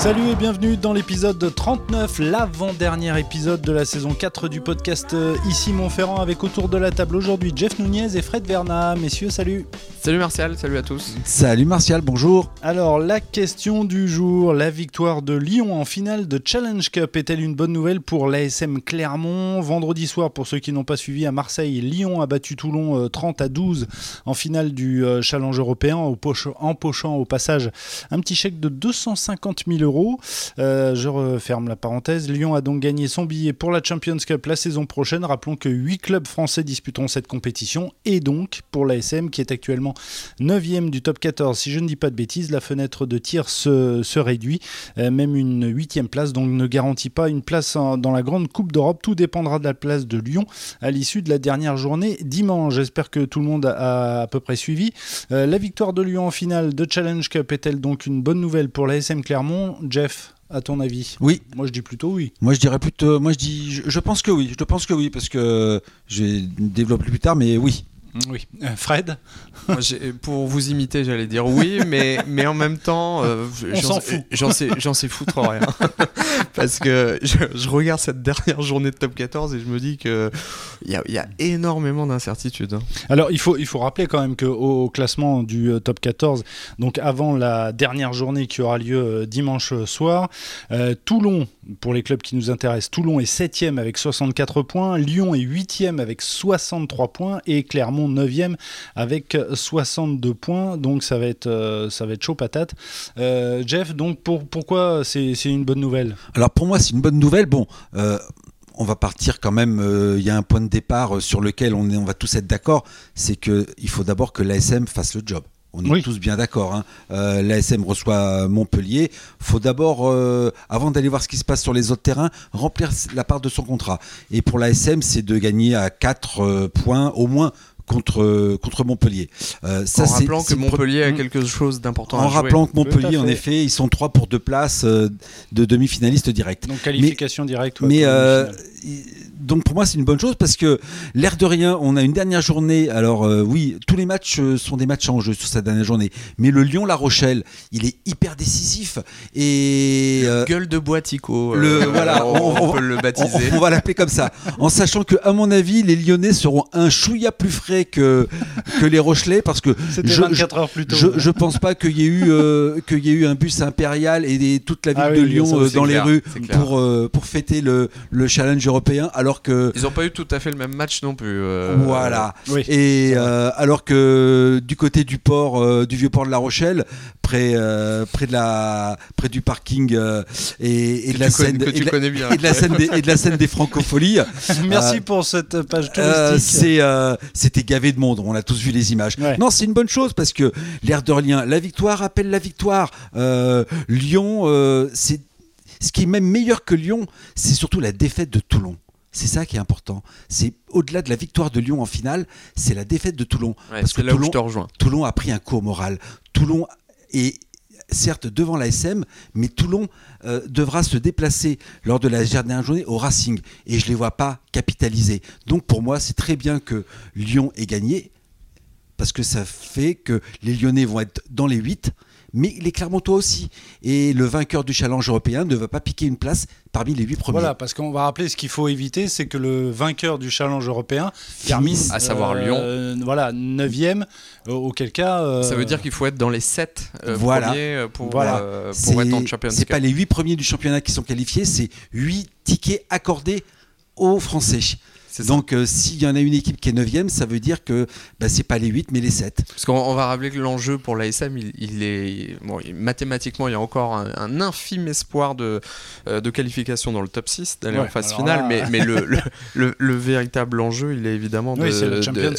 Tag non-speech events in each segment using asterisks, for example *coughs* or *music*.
Salut et bienvenue dans l'épisode 39, l'avant-dernier épisode de la saison 4 du podcast euh, Ici Montferrand avec autour de la table aujourd'hui Jeff Nunez et Fred Verna. Messieurs, salut Salut Martial, salut à tous. Salut Martial, bonjour. Alors, la question du jour, la victoire de Lyon en finale de Challenge Cup est-elle une bonne nouvelle pour l'ASM Clermont? Vendredi soir, pour ceux qui n'ont pas suivi à Marseille, Lyon a battu Toulon euh, 30 à 12 en finale du euh, Challenge européen, empochant au passage un petit chèque de 250 000 euros. Euh, je referme la parenthèse. Lyon a donc gagné son billet pour la Champions Cup la saison prochaine. Rappelons que 8 clubs français disputeront cette compétition et donc pour l'ASM qui est actuellement 9e du top 14. Si je ne dis pas de bêtises, la fenêtre de tir se, réduit. Euh, même une 8e place donc ne garantit pas une place dans la grande Coupe d'Europe. Tout dépendra de la place de Lyon à l'issue de la dernière journée dimanche. J'espère que tout le monde a à peu près suivi. Euh, la victoire de Lyon en finale de Challenge Cup est-elle donc une bonne nouvelle pour l'ASM Clermont? Jeff, à ton avis Oui, Moi je dis plutôt oui. moi je dirais plutôt, moi je dis, je, je pense que oui, je pense que oui parce que je vais développer plus tard, mais oui. Oui. Euh, Fred pour vous imiter, j'allais dire oui, mais, mais en même temps, euh, j'en sais-. J'en sais, foutre rien. *laughs* Parce que je, je regarde cette dernière journée de top 14 et je me dis que il y y a énormément d'incertitudes. hein. Alors, il faut, il faut rappeler quand même qu'au au classement du euh, top 14, donc avant la dernière journée qui aura lieu dimanche soir, Toulon, pour les clubs qui nous intéressent, Toulon est 7e avec 64 points, Lyon est 8e avec 63 points et Clermont 9e avec 62 points. Donc, ça va être, euh, ça va être chaud patate. Euh, Jeff, donc pour, pourquoi c'est c'est une bonne nouvelle? Alors pour moi c'est une bonne nouvelle. Bon, euh, on va partir quand même. euh, Il y a un point de départ sur lequel on, est, on va tous être d'accord. C'est que il faut d'abord que l'ASM fasse le job. On est Oui. tous bien d'accord. Hein. Euh, L'ASM reçoit Montpellier. faut d'abord, euh, avant d'aller voir ce qui se passe sur les autres terrains, remplir la part de son contrat. Et pour l'ASM, c'est de gagner à 4 points au moins contre, contre Montpellier. Euh, ça, en c'est- rappelant que Montpellier a Mm. quelque chose d'important en à jouer. rappelant que Montpellier, en effet, ils sont trois pour deux places euh, de demi-finalistes directs. Donc, qualification directe. ouais, Mais euh, donc pour moi c'est une bonne chose parce que l'air de rien, on a une dernière journée. Alors euh, oui, tous les matchs sont des matchs en jeu sur cette dernière journée. Mais le Lyon-La Rochelle, il est hyper décisif et euh, Gueule de bois Tico, Le- voilà, on, on- on peut le on, baptiser. on va l'appeler comme ça, en sachant que à mon avis les Lyonnais seront un chouïa plus frais que que les Rochelais parce que je, 24 heures plus tôt. je, je pense pas qu'il y ait eu euh, qu'il y ait eu un bus impérial et des- toute la ville Ah de oui, Lyon ça, euh, dans clair, les rues pour euh, pour fêter le le challenge européen alors que Ils n'ont pas eu tout à fait le même match non plus. euh, voilà. Oui. Et euh, alors que du côté du port, euh, du vieux port de La Rochelle, près, euh, près de la, près du parking euh, et, de la scène, et de la- des, et de la scène des francopholies, *laughs* Merci euh, pour cette page touristique. euh, euh, c'était gavé de monde. On a tous vu les images. Ouais. Non, c'est une bonne chose parce que l'air de rien, la victoire appelle la victoire. Euh, Lyon, euh, c'est ce qui est même meilleur que Lyon, c'est surtout la défaite de Toulon. C'est ça qui est important. C'est au-delà de la victoire de Lyon en finale, c'est la défaite de Toulon. Ouais, parce c'est que là où Toulon- je te rejoins. Toulon a pris un coup au moral. Toulon est certes devant la SM, mais Toulon euh, devra se déplacer lors de la dernière journée au Racing. Et je ne les vois pas capitaliser. Donc pour moi, c'est très bien que Lyon ait gagné, parce que ça fait que les Lyonnais vont être dans les 8, mais les Clermontois aussi. Et le vainqueur du challenge européen ne va pas piquer une place parmi les 8 premiers. Voilà, parce qu'on va rappeler ce qu'il faut éviter, c'est que le vainqueur du challenge européen termine, à savoir euh, voilà, 9e, auquel cas. euh, Ça veut dire qu'il faut être dans les 7 Voilà. premiers euh, pour, Voilà. euh, pour être en Champions C'est pas les 8 premiers du championnat qui sont qualifiés, c'est 8 tickets accordés aux Français. Donc euh, s'il y en a une équipe qui est 9 ça veut dire que bah, c'est pas les 8 mais les 7. Parce qu'on on va rappeler que l'enjeu pour l'ASM, il, il est bon, mathématiquement, il y a encore un, un infime espoir de, euh, de qualification dans le top 6, d'aller Ouais, en phase finale, là- mais, mais le, *laughs* le, le- le véritable enjeu, il est évidemment de, Oui,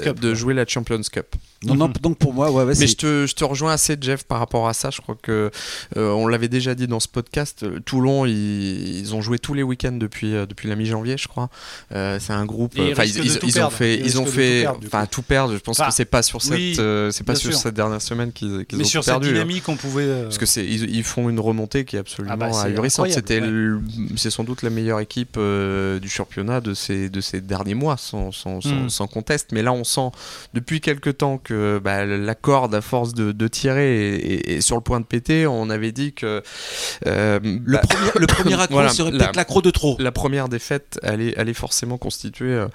Cup, jouer la Champions Cup. Non, non, donc pour moi, ouais, ouais, Mais je te, je te rejoins assez, Jeff, par rapport à ça. Je crois que euh, on l'avait déjà dit dans ce podcast. Toulon, ils, ils ont joué tous les week-ends depuis, euh, depuis la mi-janvier, je crois. Euh, c'est un groupe. Et ils ont fait, Ils ils ont fait, tout perdre, du enfin, tout perdre. Je pense que c'est pas sur cette, oui, euh, c'est pas sur cette dernière semaine qu'ils qu'ils Mais ont sur tout cette perdu. hein. dynamique, on pouvait. euh, Parce que c'est ils, font une remontée qui est absolument Ah bah, c'est ahurissante. C'était ouais. le- c'est sans doute la meilleure équipe euh, du championnat de ces de ces derniers mois, sans sans, sans, Mm. sans conteste. Mais là, on sent depuis quelque temps que bah, la corde, à force de, de tirer, est, est- est sur le point de péter. On avait dit que euh, le, bah, premier, le premier *coughs* accro Voilà, serait peut-être l'accro de trop. la première défaite allait, allait forcément euh,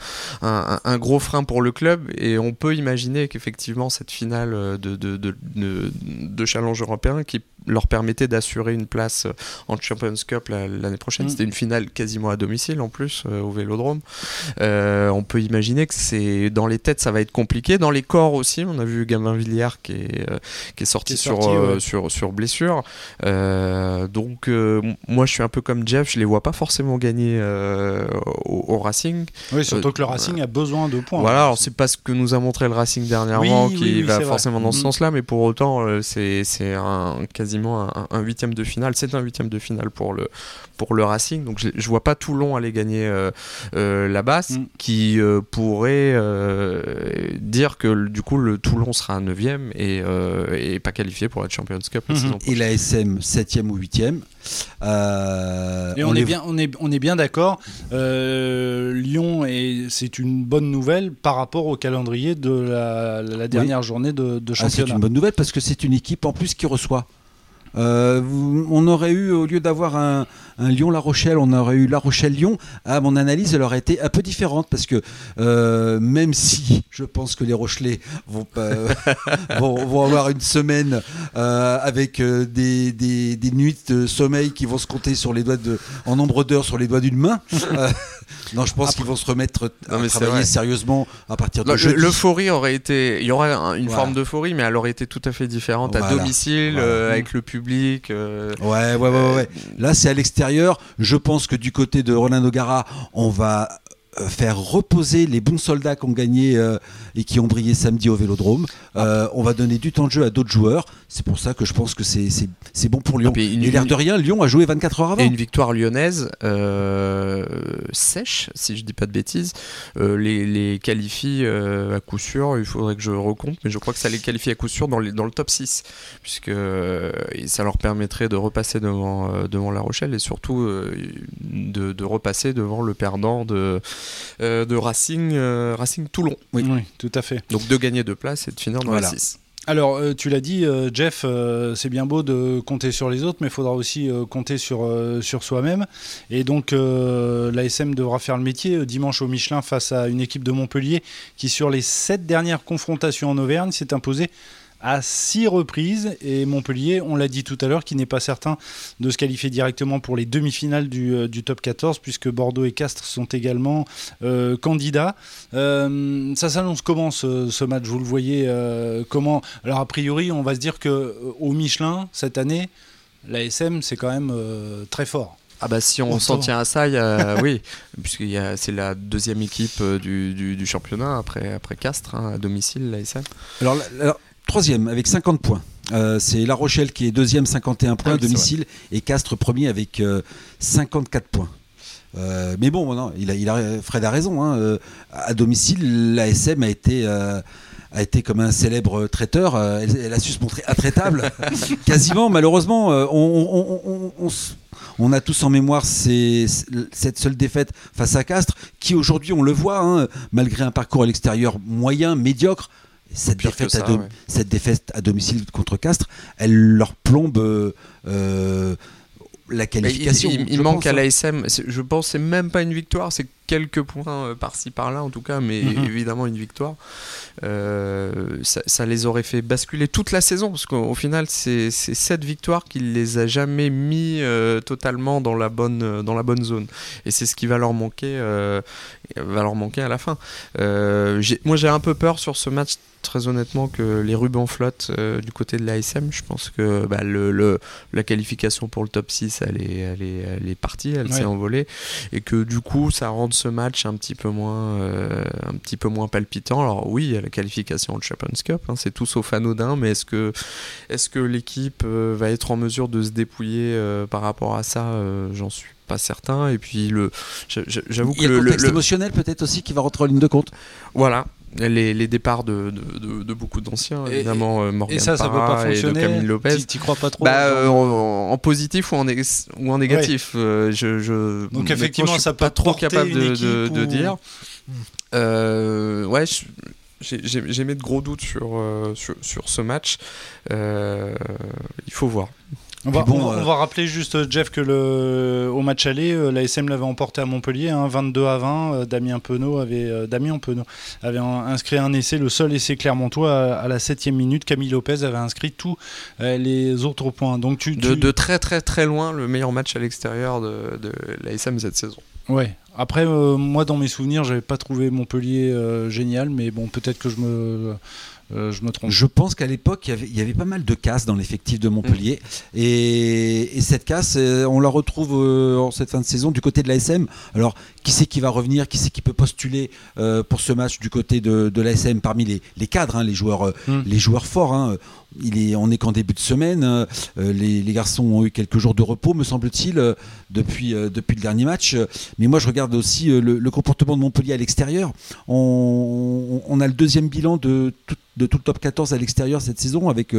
un, gros frein pour le club. Et on peut imaginer qu'effectivement cette finale euh, de challenge européen qui leur permettait d'assurer une place euh, en Champions Cup la- l'année prochaine, Mm. c'était une finale quasiment à domicile en plus euh, au Vélodrome. Euh, on peut imaginer que c'est dans les têtes ça va être compliqué, dans les corps aussi. On a vu Gavin Villière qui est, euh, qui est sorti, Qui est sur, sorti, ouais. sur, sur blessure. Donc moi je suis un peu comme Jeff, je les vois pas forcément gagner au, au Racing. Oui, surtout que le Racing a besoin de points. Voilà, alors c'est pas ce que nous a montré le Racing dernièrement Oui, qui oui, oui, va vrai. forcément dans ce Mhm. sens-là, mais pour autant c'est un, quasiment un, un huitième de finale. C'est un huitième de finale pour le pour le Racing, donc je, je vois pas Toulon aller gagner euh, euh, la basse, Mm. qui euh, pourrait euh, dire que du coup le Toulon sera 9ème et, euh, et pas qualifié pour la Champions Cup saison Et la SM 7e ou 8e. Euh, Et on, est bien, on est, on est bien d'accord. Euh, Lyon, est- c'est une bonne nouvelle par rapport au calendrier de la, la dernière journée de, de Ah, c'est championnat. une bonne nouvelle parce que c'est une équipe en plus qui reçoit. Euh, on aurait eu, au lieu d'avoir un, un Lyon-La Rochelle, on aurait eu La Rochelle-Lyon. Ah, mon analyse, elle aurait été un peu différente parce que euh, même si je pense que les Rochelais vont, pas- *laughs* vont, vont avoir une semaine euh, avec euh, des, des- des nuits de sommeil qui vont se compter sur les doigts de, en nombre d'heures sur les doigts d'une main. euh, *laughs* non, je pense qu'ils vont se remettre à travailler sérieusement à partir de. L'euphorie aurait été, il y aurait un- une Voilà. forme d'euphorie, mais elle aurait été tout à fait différente à domicile, Voilà. euh, avec le public. euh, ouais, ouais, ouais, ouais. Là, c'est à l'extérieur. Je pense que du côté de Roland Nogara, on va faire reposer les bons soldats qui ont gagné euh, et qui ont brillé samedi au Vélodrome. Euh, on va donner du temps de jeu à d'autres joueurs. C'est pour ça que je pense que c'est bon pour Lyon. Ah, une- et l'air de rien, Lyon a joué 24 heures avant. Et une victoire lyonnaise euh, sèche, si je dis pas de bêtises, euh, les, les qualifie euh, à coup sûr. Il faudrait que je recompte, mais je crois que ça les qualifie à coup sûr dans, les- dans le top 6, puisque euh, ça leur permettrait de repasser devant, euh, devant La Rochelle et surtout euh, de, de repasser devant le perdant de, euh, de Racing, euh, Racing Toulon. Oui. tout à fait. Donc de gagner deux places et de finir dans Voilà. la 6. Alors, euh, tu l'as dit, euh, Jeff, euh, c'est bien beau de compter sur les autres, mais il faudra aussi euh, compter sur, euh, sur soi-même. Et donc, euh, l'ASM devra faire le métier euh, dimanche au Michelin face à une équipe de Montpellier qui, sur les sept dernières confrontations en Auvergne, s'est imposée à six reprises. Et Montpellier, on l'a dit tout à l'heure, qui n'est pas certain de se qualifier directement pour les demi-finales du, euh, du top 14, puisque Bordeaux et Castres sont également euh, candidats. Euh, ça s'annonce comment ce, ce match? Vous le voyez euh, comment? Alors a priori, on va se dire que au Michelin cette année, l'ASM c'est quand même très fort. Ah bah si on s'en tient à ça, il y a, *laughs* oui, puisque c'est la deuxième équipe du, du- du championnat après, après Castres, hein, à domicile, l'ASM. Alors, la- alors, troisième avec 50 points. Euh, c'est La Rochelle qui est deuxième, 51 points Ah à oui, domicile, et Castres premier avec euh, 54 points. Euh, mais bon, non, il a, il a, Fred a raison. hein, euh, à domicile, l'ASM a été, euh, a été comme un célèbre traiteur. euh, elle, elle a su se montrer intraitable, *laughs* quasiment. Malheureusement, euh, on, on- on- a tous en mémoire ces- cette seule défaite face à Castres, qui aujourd'hui, on le voit, hein, malgré un parcours à l'extérieur moyen, médiocre. Cette défaite, à ça, dom- ouais. cette défaite à domicile contre Castres, elle leur plombe euh, euh, la Mais qualification. il, il- il je manque pense, à hein. l'ASM, je pense c'est même pas une victoire, c'est quelques points euh, par-ci par-là en tout cas, mais Mhm. évidemment une victoire. Euh, ça, ça les aurait fait basculer toute la saison, parce qu'au au final c'est cette victoire qui les a jamais mis euh, totalement dans la bonne, dans la bonne zone. Et c'est ce qui va leur manquer, euh, va leur manquer à la fin. Moi j'ai un peu peur sur ce match très honnêtement que les rubans flottent euh, du côté de l'ASM. Je pense que bah, le, le- la qualification pour le top 6, elle est, elle est, elle est partie, elle Ouais. s'est envolée. Et que du coup, ça rend ce match un petit peu moins, euh, un petit peu moins palpitant. Alors oui, il y a la qualification au Champions Cup, hein, c'est tout sauf anodin, mais est-ce que, est que l'équipe euh, va être en mesure de se dépouiller par rapport à ça J'en suis pas certain. Et puis, le, j'a- j'a- j'avoue Il y que a le le, contexte le- émotionnel peut-être aussi qui va rentrer en ligne de compte. voilà. Les, les départs de, de, de- de beaucoup d'anciens, Et- évidemment, euh, Morgan Et ça, ça peut Parra pas et de. Camille Lopez. T'y- crois pas trop Bah, genre, euh, en, en positif ou en, ou en négatif. euh, je, je- Donc effectivement, je suis ça peut pas trop capable de, ou- dire. Euh, ouais, j'ai mis de gros doutes sur, euh, sur, sur ce match. Euh, il faut voir. On va, Puis bon, on va- euh, on va rappeler juste, Jeff, que le, au match aller, euh, la SM l'avait emporté à Montpellier, hein, 22 à 20. Euh, Damien Penaud avait, euh, Damien Penaud avait inscrit un essai, le seul essai clermontois à, à la 7 minute. Camille Lopez avait inscrit tous euh, les autres points. Donc tu, De, tu- de très très très loin, le meilleur match à l'extérieur de, de l'ASM cette saison. Ouais. Après, euh, moi, dans mes souvenirs, j'avais pas trouvé Montpellier euh, génial, mais bon, peut-être que je me, euh, je me trompe. Je pense qu'à l'époque, il y avait- il y avait pas mal de casses dans l'effectif de Montpellier. Et, et cette casse, euh, on la retrouve euh, en cette fin de saison du côté de l'ASM. Alors, qui c'est qui va revenir? Qui c'est qui peut postuler euh, pour ce match du côté de, de l'ASM parmi les, les cadres, hein, les, joueurs, Hmm. les joueurs forts hein. Est, on n'est qu'en début de semaine. euh, les, garçons ont eu quelques jours de repos, me semble-t-il, euh, depuis, euh, depuis le dernier match. Mais moi, je regarde aussi le, comportement de Montpellier à l'extérieur. On, a le deuxième bilan de tout, le top 14 à l'extérieur cette saison avec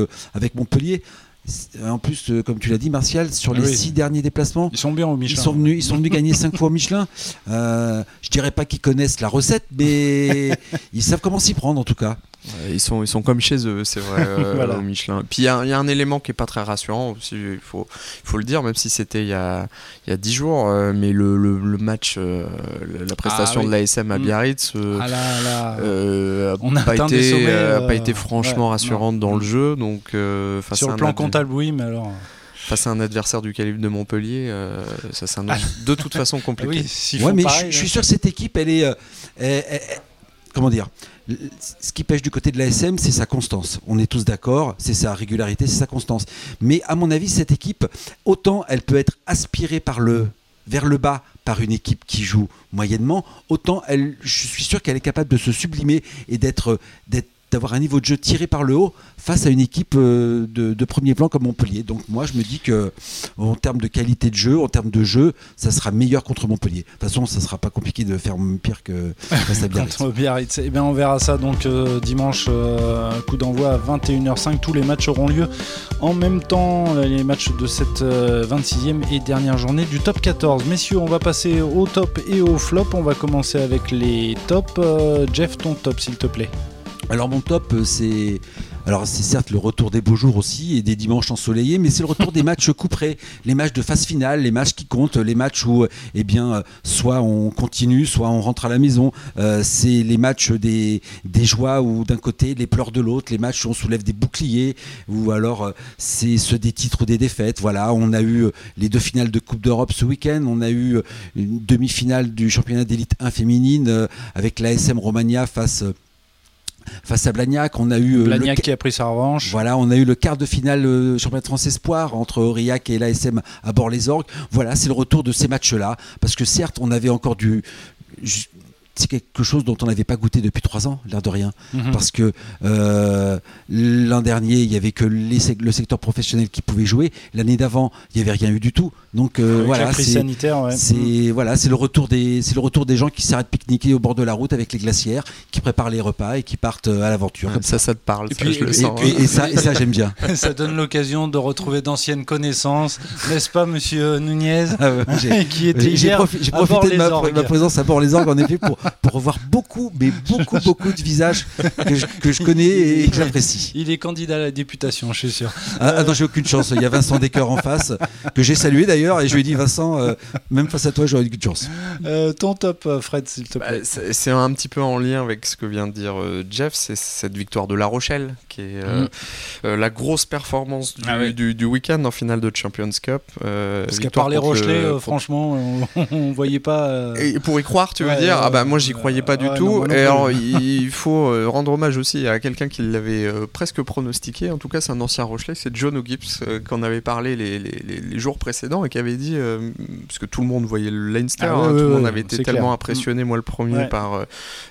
Montpellier. C'est- En plus, euh, comme tu l'as dit, Martial, sur les Oui. six derniers déplacements, Ils sont bien au ils Michelin. sont venus, ils sont venus gagner cinq fois au Michelin. Euh, je dirais pas qu'ils connaissent la recette, mais *laughs* ils savent comment s'y prendre en tout cas. Ouais, Ils sont, ils sont comme chez eux, c'est vrai, *laughs* euh, Voilà. au Michelin. Puis il y, a il y a un élément qui est pas très rassurant aussi, il faut, le dire, même si c'était il y a, y a 10 jours, euh, mais le, le- le match, euh, la prestation Ah oui. de l'ASM à Mm. Biarritz euh, Ah là, là. euh, a On a pas été, sommets, euh, a pas euh, été franchement ouais, rassurante non. dans le jeu. Donc, euh, face, Sur à le un plan ad- oui, mais alors. face à un adversaire du calibre de Montpellier, euh, ça s'annonce de toute façon compliqué. *laughs* Ah Oui, Ouais, mais je- pareil, je, là. suis sûr que cette équipe, elle est, euh, elle- elle- elle- comment dire Ce qui pêche du côté de l'ASM, c'est sa constance. On est tous d'accord, c'est sa régularité, c'est sa constance. Mais à mon avis, cette équipe, autant elle peut être aspirée par le vers le bas par une équipe qui joue moyennement, autant elle, je suis sûr qu'elle est capable de se sublimer et d'être, d'être- d'avoir un niveau de jeu tiré par le haut face à une équipe euh, de, premier plan comme Montpellier. Donc moi, je me dis que en termes de qualité de jeu, en termes de jeu, ça sera meilleur contre Montpellier. De toute façon, ça sera pas compliqué de faire pire que face à *laughs* Biarritz. Eh on verra ça donc euh, dimanche, euh, coup d'envoi à 21h05. Tous les matchs auront lieu en même temps, les matchs de cette euh, 26e et dernière journée du top 14. Messieurs, on va passer au top et au flop. On va commencer avec les tops. Jeff, ton top, s'il te plaît. Alors mon top, euh, c'est alors c'est certes le retour des beaux jours aussi et des dimanches ensoleillés, mais c'est le retour des *laughs* matchs couperés, les matchs de phase finale, les matchs qui comptent, les matchs où eh bien euh, soit on continue, soit on rentre à la maison. Euh, c'est les matchs des, des joies ou d'un côté, les pleurs de l'autre, les matchs où on soulève des boucliers, ou alors c'est ceux des titres ou des défaites. Voilà, on a eu les deux finales de Coupe d'Europe ce week-end, on a eu une demi-finale du championnat d'élite 1 féminine avec l'ASM Romagna face face à Blagnac. On a eu euh, le Blagnac qui a pris sa revanche. voilà, on a eu le quart de finale euh, championnat de France Espoir entre Aurillac et l'ASM à Bord-les-Orgues. Voilà, c'est le retour de ces matchs-là. Parce que certes, on avait encore du. C'est quelque chose dont on n'avait pas goûté depuis trois ans, l'air de rien. Mhm. Parce que euh, l'an dernier, il n'y avait que les sec- le secteur professionnel qui pouvait jouer. L'année d'avant, il n'y avait rien eu du tout. Donc euh, voilà, la crise c'est sanitaire, ouais. c'est voilà, c'est le retour des c'est le retour des gens qui s'arrêtent pique-niquer au bord de la route avec les glacières, qui préparent les repas et qui partent euh, à l'aventure. comme ça, ça te parle, Et ça, puis- je le et- sens. Et, et ça, et ça j'aime bien. *laughs* ça donne l'occasion de retrouver d'anciennes connaissances, n'est-ce pas, monsieur Nunez Ah ouais, j'ai- *laughs* Qui était J'ai hier profi- j'ai à profité de ma, présence à Bord-les-Orgues en effet pour, pour revoir beaucoup, mais beaucoup, beaucoup de visages que je, que je connais et que j'apprécie. Il est candidat à la députation, je suis sûr. Ah, ah non, j'ai aucune chance. Il y a Vincent Descœurs en face, que j'ai salué d'ailleurs, et je lui ai dit Vincent, euh, même face à toi, j'aurais aucune chance. Euh, ton top, euh, Fred, s'il te Bah, plaît. c'est c'est un petit peu en lien avec ce que vient de dire euh, Jeff, c'est cette victoire de La Rochelle, qui est euh, la grosse performance du, Ah oui. du- du week-end en finale de Champions Cup. euh, Parce qu'à part les Rochelais, euh, franchement, on, *laughs* on voyait pas. euh, Et pour y croire, tu veux dire? ouais, Ah bah moi moi j'y croyais pas du ouais, tout. non, moi non et alors *laughs* il faut euh, rendre hommage aussi à quelqu'un qui l'avait euh, presque pronostiqué. En tout cas, c'est un ancien Rochelet, c'est John O'Gibbs euh, qu'on avait parlé les, les- les- les jours précédents et qui avait dit, parce que tout le monde voyait le Leinster, Ah hein, tout le monde avait été tellement clair. impressionné, moi le premier, Ouais. par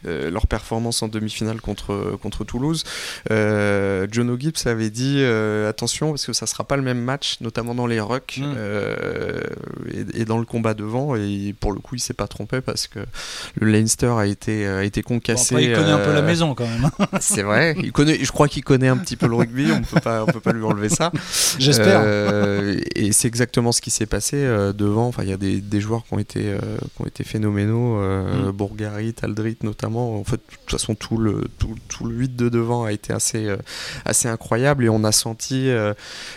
leur performance en demi-finale contre, contre Toulouse. John O'Gibbs avait dit attention parce que ça sera pas le même match, notamment dans les rucks Mm. euh, et, et dans le combat devant. Et pour le coup, il s'est pas trompé parce que le Leinster a été, a été Bon, concassé. après, il connaît un peu la euh, maison quand même. *laughs* C'est vrai, il connaît, je crois qu'il connaît un petit peu le rugby, on peut pas, on peut pas lui enlever ça. *laughs* J'espère. Euh, et c'est exactement ce qui s'est passé euh, devant. Enfin, il y a des, des joueurs qui ont été, euh, qui ont été phénoménaux, euh, Mm. Bourgarit, Aldrit notamment. En fait, de toute façon, tout le, tout, tout le 8 de devant a été assez, euh, assez incroyable et on a senti euh,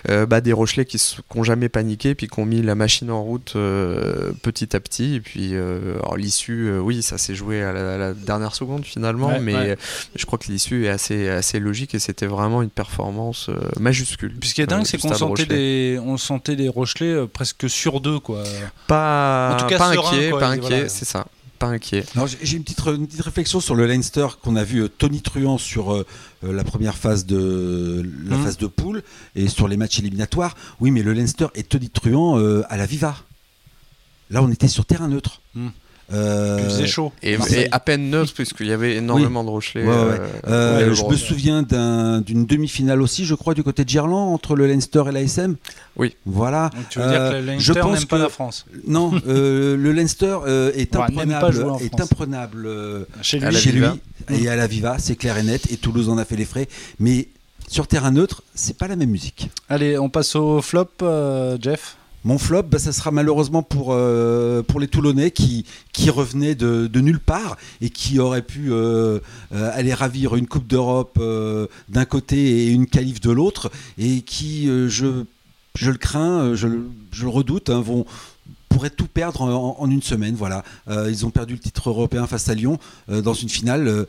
euh, bah, des Rochelais qui n'ont jamais paniqué puis qui ont mis la machine en route euh, petit à petit. Et puis, euh, l'issue, euh, oui, ça s'est joué à la, à la dernière seconde finalement, Ouais, mais ouais. euh, je crois que l'issue est assez, assez logique et c'était vraiment une performance euh, majuscule. Puis ce qui est euh, dingue, du c'est qu'on sentait des, on sentait des Rochelais euh, presque sur deux, quoi. Pas, En tout cas, pas serein, inquiet, quoi, pas et inquiet, voilà. c'est ça. Pas inquiet. J'ai- une petite, re- une petite réflexion sur le Leinster qu'on a vu euh, Tony Truant sur euh, euh, la première phase de la Mhm. phase de poule et sur les matchs éliminatoires. Oui, mais le Leinster et Tony Truant euh, à la Viva. Là, on était sur terrain neutre. Mhm. Euh, Il faisait chaud. Et, à peine neutre, puisqu'il y avait énormément de Rochelais. Ouais, ouais. euh, euh, je me souviens d'un- d'une demi-finale aussi, je crois, du côté de Gerland entre le Leinster et l'ASM. Oui. Voilà. Donc tu veux dire que le je Leinster pense n'aime pas la France Non, euh, *laughs* le Leinster euh, est imprenable, est imprenable euh, Chez lui. chez lui et à la Viva, c'est clair et net. Et Toulouse en a fait les frais, mais sur terrain neutre, c'est pas la même musique. Allez, on passe au flop, euh, Jeff. Mon flop, bah, ça sera malheureusement pour, euh, les Toulonnais qui, revenaient de, nulle part et qui auraient pu euh, euh, aller ravir une Coupe d'Europe d'un côté et une qualif de l'autre et qui, je, le crains, je, le- redoute, hein, vont pourraient tout perdre en, une semaine. Voilà, ils ont perdu le titre européen face à Lyon dans une finale.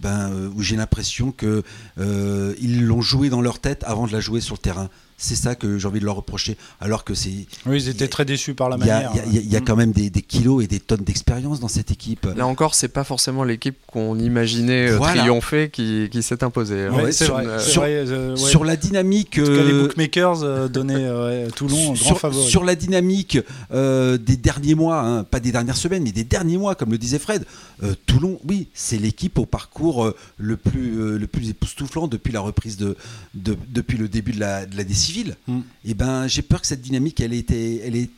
ben, où j'ai l'impression que euh, ils l'ont joué dans leur tête avant de la jouer sur le terrain. C'est ça que j'ai envie de leur reprocher. Alors que c'est Oui, ils étaient très déçus par la il y, a, manière. il y a- il y a- il y a quand même des, des kilos et des tonnes d'expérience dans cette équipe. Là encore, c'est pas forcément l'équipe qu'on imaginait euh, Voilà. triompher qui, qui s'est imposée. hein. Ouais, Ouais, c'est sur- vrai. euh, c'est sur- vrai, euh, ouais. Sur la dynamique, En tout cas, les bookmakers euh, donnaient euh, ouais, Toulon grand sur, favori. sur la dynamique euh, des derniers mois, hein, pas des dernières semaines, mais des derniers mois, comme le disait Fred, euh, Toulon, oui, c'est l'équipe au parcours euh, le plus euh, le plus époustouflant depuis la reprise de, de- depuis le début de la de l'année civile. Mm. Et ben, j'ai peur que cette dynamique, elle ait été elle ait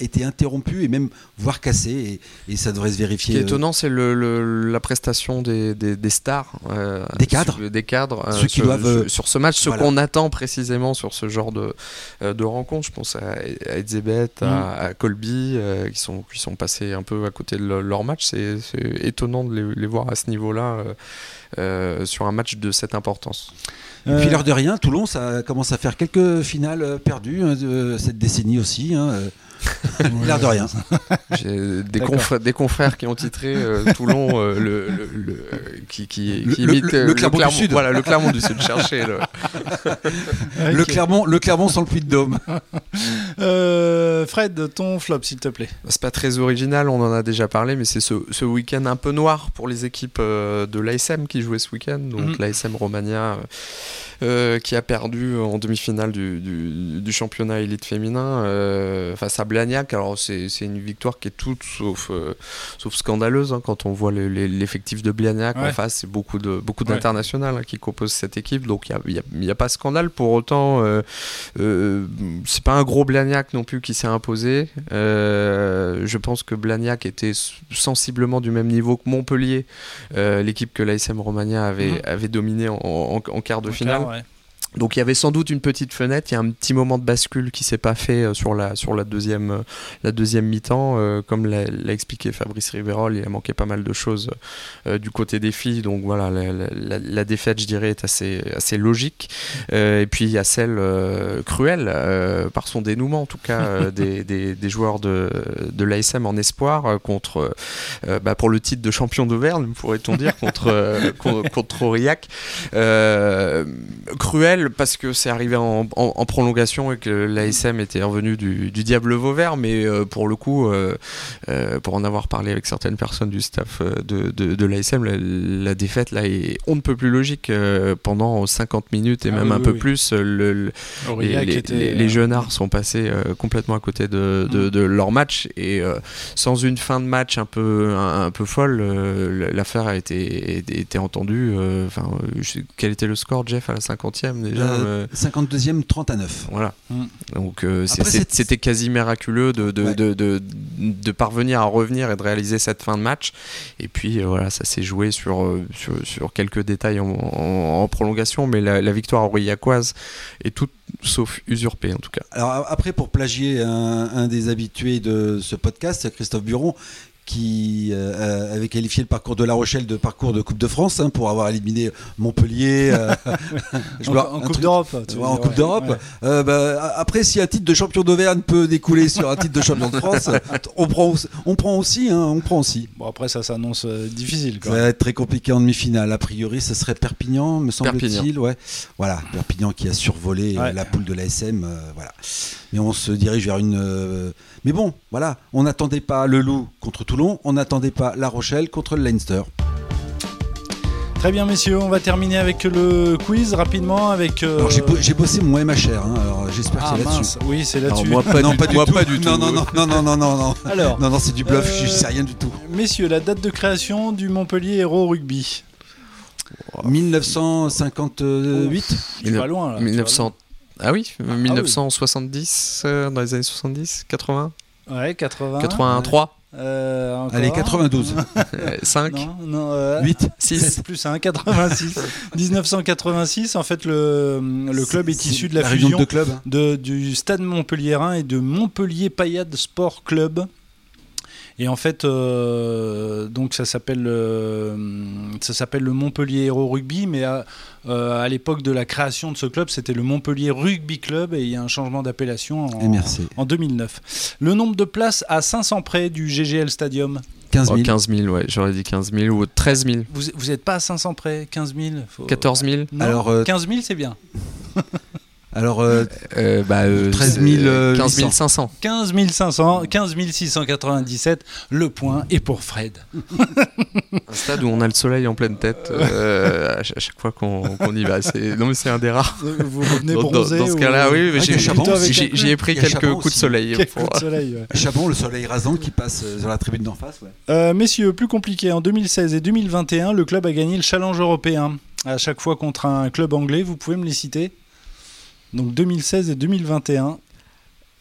été interrompue et même voire cassée, et, et ça devrait se Ce vérifier. qui est euh, étonnant, c'est le, le- la prestation des, des- des stars, euh, Des cadres. sur- des cadres, euh, Ceux qui sur, doivent, sur- sur ce match, ceux voilà. qu'on attend précisément sur ce genre de, de rencontre. Je pense à, à Mm. à, à Colby, euh, qui, sont, qui sont passés un peu à côté de le- leur match. C'est c'est étonnant de les, les voir à ce niveau-là euh, euh, sur un match de cette importance. Et puis Euh, l'air de rien, Toulon, ça commence à faire quelques finales euh, perdues hein, de cette décennie aussi. hein, euh. *laughs* l'air de rien. J'ai des, confrères, des confrères qui ont titré euh, Toulon euh, le, le- le- qui, qui, Le- qui le- imite, le- le Clermont du Sud. Voilà, le Clermont du Sud. Cherchez le. *laughs* *laughs* Le, ok. Clermont, le Clermont sans le puits de Dôme. Euh, Fred, ton flop, s'il te plaît. C'est pas très original, on en a déjà parlé, mais c'est ce, ce week-end un peu noir pour les équipes euh, de l'ASM qui jouaient ce week-end. Donc Mhm. l'ASM Romagna euh, qui a perdu en demi-finale du, du- du championnat élite féminin euh, face à Blagnac. Alors c'est une victoire qui est toute sauf, sauf scandaleuse hein, quand on voit le- le- l'effectif de Blagnac Ouais. en face. C'est beaucoup de beaucoup Ouais. d'internationales hein, qui composent cette équipe. Donc il n'y a, y a- il y a pas scandale. Pour autant, c'est pas un gros Blagnac non plus qui s'est imposé. Euh, je pense que Blagnac était sensiblement du même niveau que Montpellier, euh, l'équipe que l'ASM Romagna avait, Mhm. avait dominé en, en- en quart de En finale. quart, ouais. Donc il y avait sans doute une petite fenêtre, il y a un petit moment de bascule qui s'est pas fait euh, sur la, sur la deuxième, euh, la deuxième mi-temps. euh, comme l'a expliqué Fabrice Riverol, il a manqué pas mal de choses euh, du côté des filles. Donc voilà, la, la- la- la défaite, je dirais, est assez, assez logique. Euh, et puis il y a celle cruelle, par son dénouement en tout cas, *laughs* des, des- des joueurs de, de l'ASM en espoir contre, bah, pour le titre de champion d'Auvergne, pourrait-on dire, contre, euh, *laughs* con- contre Aurillac. Cruel parce que c'est arrivé en, en- en prolongation et que l'ASM était revenu du, du diable Vauvert, mais euh, pour le coup, euh, euh, pour en avoir parlé avec certaines personnes du staff de, de, de l'ASM, la, la défaite là est on ne peut plus logique pendant 50 minutes et Ah même oui, un oui, peu oui. plus. Le, le- les, les, était, les- les jeunards sont passés complètement à côté de, de, Mm. de leur match et sans une fin de match un peu un, un peu folle, l'affaire a été, été entendue. Enfin, quel était le score, Jeff, à la 50e déjà Euh, euh, 52e, 30 à 9. Voilà. Mm. Donc euh, c'était quasi miraculeux de, de, Ouais. de, de, de parvenir à revenir et de réaliser cette fin de match. Et puis euh, voilà, ça s'est joué sur, euh, sur, sur quelques détails en, en- en prolongation, mais la, la victoire aurillacoise est toute sauf usurpée en tout cas. Alors après, pour plagier un, un des habitués de ce podcast, Christophe Buron, qui euh, avait qualifié le parcours de La Rochelle de parcours de Coupe de France hein, pour avoir éliminé Montpellier. euh, *laughs* *laughs* je En, vois en un Coupe d'Europe. Ouais, en dire, Coupe ouais. d'Europe. Ouais. Euh, bah, après, si un titre de champion d'Auvergne peut découler sur un titre de champion de France, *laughs* on prend, aussi- on prend aussi. hein, on prend aussi. Bon, après, ça s'annonce euh, difficile. Ça va être très compliqué en demi-finale. A priori, ce serait Perpignan, me semble-t-il. Ouais. Voilà, Perpignan qui a survolé euh, Ouais. la poule de l'ASM. euh, voilà. Mais on se dirige vers une. Mais bon, voilà, on n'attendait pas le Loup contre Toulon, on n'attendait pas La Rochelle contre le Leinster. Très bien, messieurs, on va terminer avec le quiz rapidement. Avec, euh, Alors j'ai bo- j'ai bossé mon MHR, hein, alors j'espère Ah que c'est là-dessus. mince, oui, c'est là-dessus. Alors, moi, pas *laughs* non, du pas tout. du Moi, tout. pas du Non, tout. non, non, non, non, non, non, non. Alors, Non, non, c'est du bluff, Euh, je sais rien du tout. messieurs, la date de création du Montpellier Hero Rugby. 1958 Tu vas loin, là. Tu vas 1900. Ah oui, 1970 euh, dans les années 70, 80, loin. Ouais, 80. 83, Euh. Allez, 92. *laughs* *laughs* euh, 5, Non, non, euh, 8 6. plus 1, 86. 1986, en fait, le, le club est, issu de la, fusion de clubs. de, du Stade Montpellierin et de Montpellier Payade Sport Club. Et en fait, euh, donc ça s'appelle euh, ça s'appelle le Montpellier Hero Rugby, mais à, euh, à l'époque de la création de ce club, c'était le Montpellier Rugby Club et il y a un changement d'appellation en, Et merci. en 2009. Le nombre de places à 500 près du GGL Stadium. 15 000. Oh, 15 000, ouais, j'aurais dit 15 000 ou 13 000, Vous vous n'êtes pas à 500 près 15 000 faut- 14 000. Non, Alors, euh, 15 000 c'est bien. Alors, euh, Euh, bah, euh, 13 euh, 15 800. 500. 15 500, 15 697, le point est pour Fred. Un stade où on a le soleil en pleine tête euh, à, ch- à chaque fois qu'on y va. C'est- Non, mais c'est un des rares. Vous revenez Dans, dans- bronzé dans ce ou- cas-là, oui, mais Ah, j'ai- pris quelques Chabon coups de soleil. Quel pour- coup de soleil, ouais. Chabon, le soleil rasant qui passe euh, sur la tribune d'en face. Ouais. Euh, messieurs, plus compliqué, en 2016 et 2021, le club a gagné le challenge européen. À chaque fois contre un club anglais, vous pouvez me les citer Donc 2016 et 2021,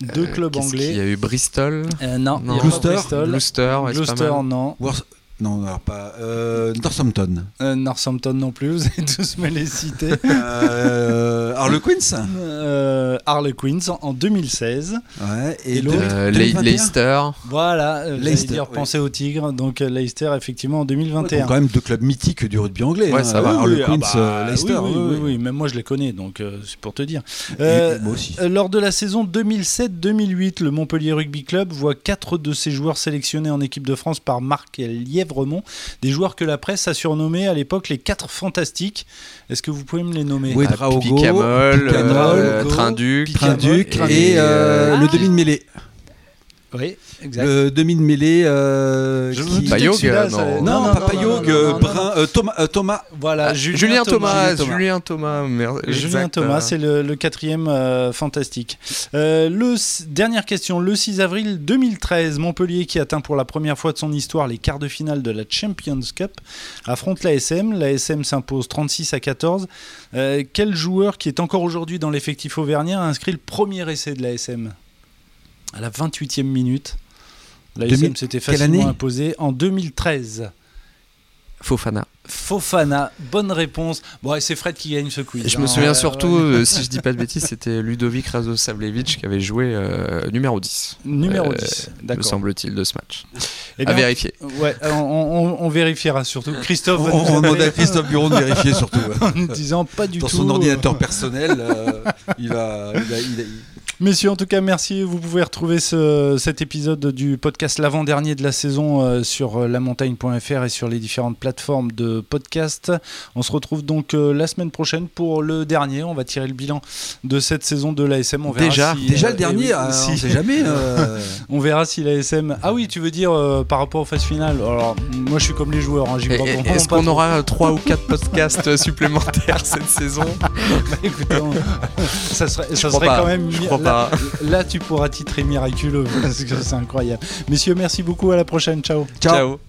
deux Euh, clubs anglais. y a eu Bristol, Euh, non, il Gloucester Bristol. Gloucester, ouais, c'est pas Gloucester, non. Non, alors pas. Euh, Northampton. Euh, Northampton non plus, *laughs* vous allez tous me les citer. euh, Harlequins. euh, Harlequins en, en 2016. Ouais. Et Et, l'autre 2021. Le- Leicester. Voilà, Leicester, dire oui. penser aux Tigres. Donc Leicester, effectivement, en Ouais, 2021. quand même deux clubs mythiques du rugby anglais. Ouais, hein, ça va. Oui, Harlequins, ah bah, euh, Leicester. oui, oui, ouais, oui, ouais. oui, même moi je les connais, donc euh, c'est pour te dire. Euh, moi aussi. Lors de la saison 2007-2008, le Montpellier Rugby Club voit quatre de ses joueurs sélectionnés en équipe de France par Marc Lièvremont, des joueurs que la presse a surnommés à l'époque les quatre fantastiques. Est-ce que vous pouvez me les nommer Oui. Ah, Draogo, Picamol, Picamol, euh, Trinduc, Picamol, Trinduc Trinduc. et euh, Ah. le demi de mêlée. Oui, exact. Le demi de mêlée. euh, qui- Payog, non. Non, pas Payog, Thomas, Thomas. Voilà, Ah, Julien, Thomas, Thomas. Julien Thomas, merde, Julien Thomas, c'est le, le quatrième euh, fantastique. Euh, le, dernière question. Le 6 avril 2013, Montpellier, qui atteint pour la première fois de son histoire les quarts de finale de la Champions Cup, affronte l'ASM. L'ASM s'impose 36 à 14. Euh, quel joueur qui est encore aujourd'hui dans l'effectif auvergnat a inscrit le premier essai de l'ASM À la 28e minute. L'ASM 2000 s'était facilement imposé en 2013. Fofana. Fofana, bonne réponse. Bon, et c'est Fred qui gagne ce quiz. Je me hein. souviens Euh, surtout, euh, si je dis pas de bêtises, c'était Ludovic Razosavljevic qui avait joué euh, numéro 10. Numéro euh, 10, Me semble-t-il de ce match. Eh à bien, vérifier. Ouais, on, on- on vérifiera surtout. Christophe On, on demande à Christophe Buron de *laughs* vérifier surtout. en nous disant pas du Dans tout. son ordinateur personnel, euh, il, a- il a- Messieurs, en tout cas, merci. Vous pouvez retrouver ce- cet épisode du podcast l'avant-dernier de la saison euh, sur euh, lamontagne.fr et sur les différentes plateformes de podcast. On se retrouve donc euh, la semaine prochaine pour le dernier. On va tirer le bilan de cette saison de l'ASM. On verra Déjà, si, Déjà euh, le dernier, eh oui, euh, si- on sait jamais. euh, *laughs* On verra si l'ASM. Ah oui, tu veux dire euh, par rapport aux phases finales? Alors, moi, je suis comme les joueurs. hein, Est-ce qu'on aura 3 ou 4 podcasts *laughs* supplémentaires cette saison? *laughs* Écoute, on- ça serait, ça serait pas, quand même. je crois là, pas. là, tu pourras titrer miraculeux parce que c'est incroyable. Messieurs, merci beaucoup. À la prochaine. Ciao. Ciao.